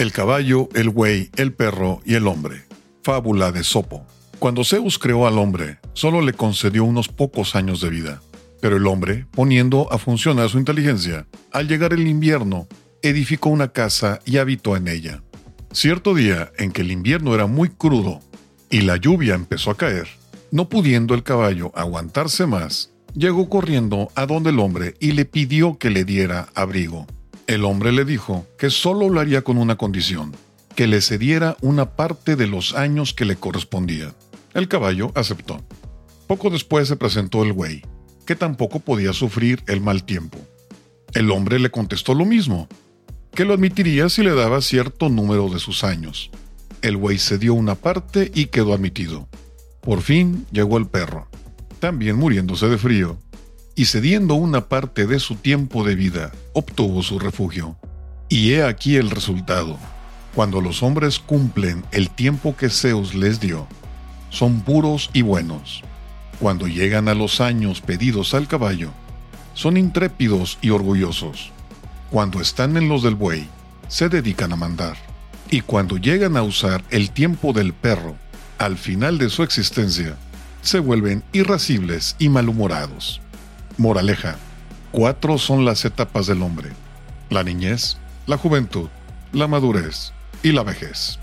El caballo, el buey, el perro y el hombre. Fábula de Sopo. Cuando Zeus creó al hombre, solo le concedió unos pocos años de vida. Pero el hombre, poniendo a funcionar su inteligencia, al llegar el invierno, edificó una casa y habitó en ella. Cierto día en que el invierno era muy crudo y la lluvia empezó a caer, no pudiendo el caballo aguantarse más, llegó corriendo a donde el hombre y le pidió que le diera abrigo. El hombre le dijo que solo lo haría con una condición, que le cediera una parte de los años que le correspondía. El caballo aceptó. Poco después se presentó el güey, que tampoco podía sufrir el mal tiempo. El hombre le contestó lo mismo, que lo admitiría si le daba cierto número de sus años. El güey cedió una parte y quedó admitido. Por fin llegó el perro, también muriéndose de frío, y cediendo una parte de su tiempo de vida, obtuvo su refugio. Y he aquí el resultado. Cuando los hombres cumplen el tiempo que Zeus les dio, son puros y buenos. Cuando llegan a los años pedidos al caballo, son intrépidos y orgullosos. Cuando están en los del buey, se dedican a mandar. Y cuando llegan a usar el tiempo del perro, al final de su existencia, se vuelven irascibles y malhumorados. Moraleja. Cuatro son las etapas del hombre. La niñez, la juventud, la madurez y la vejez.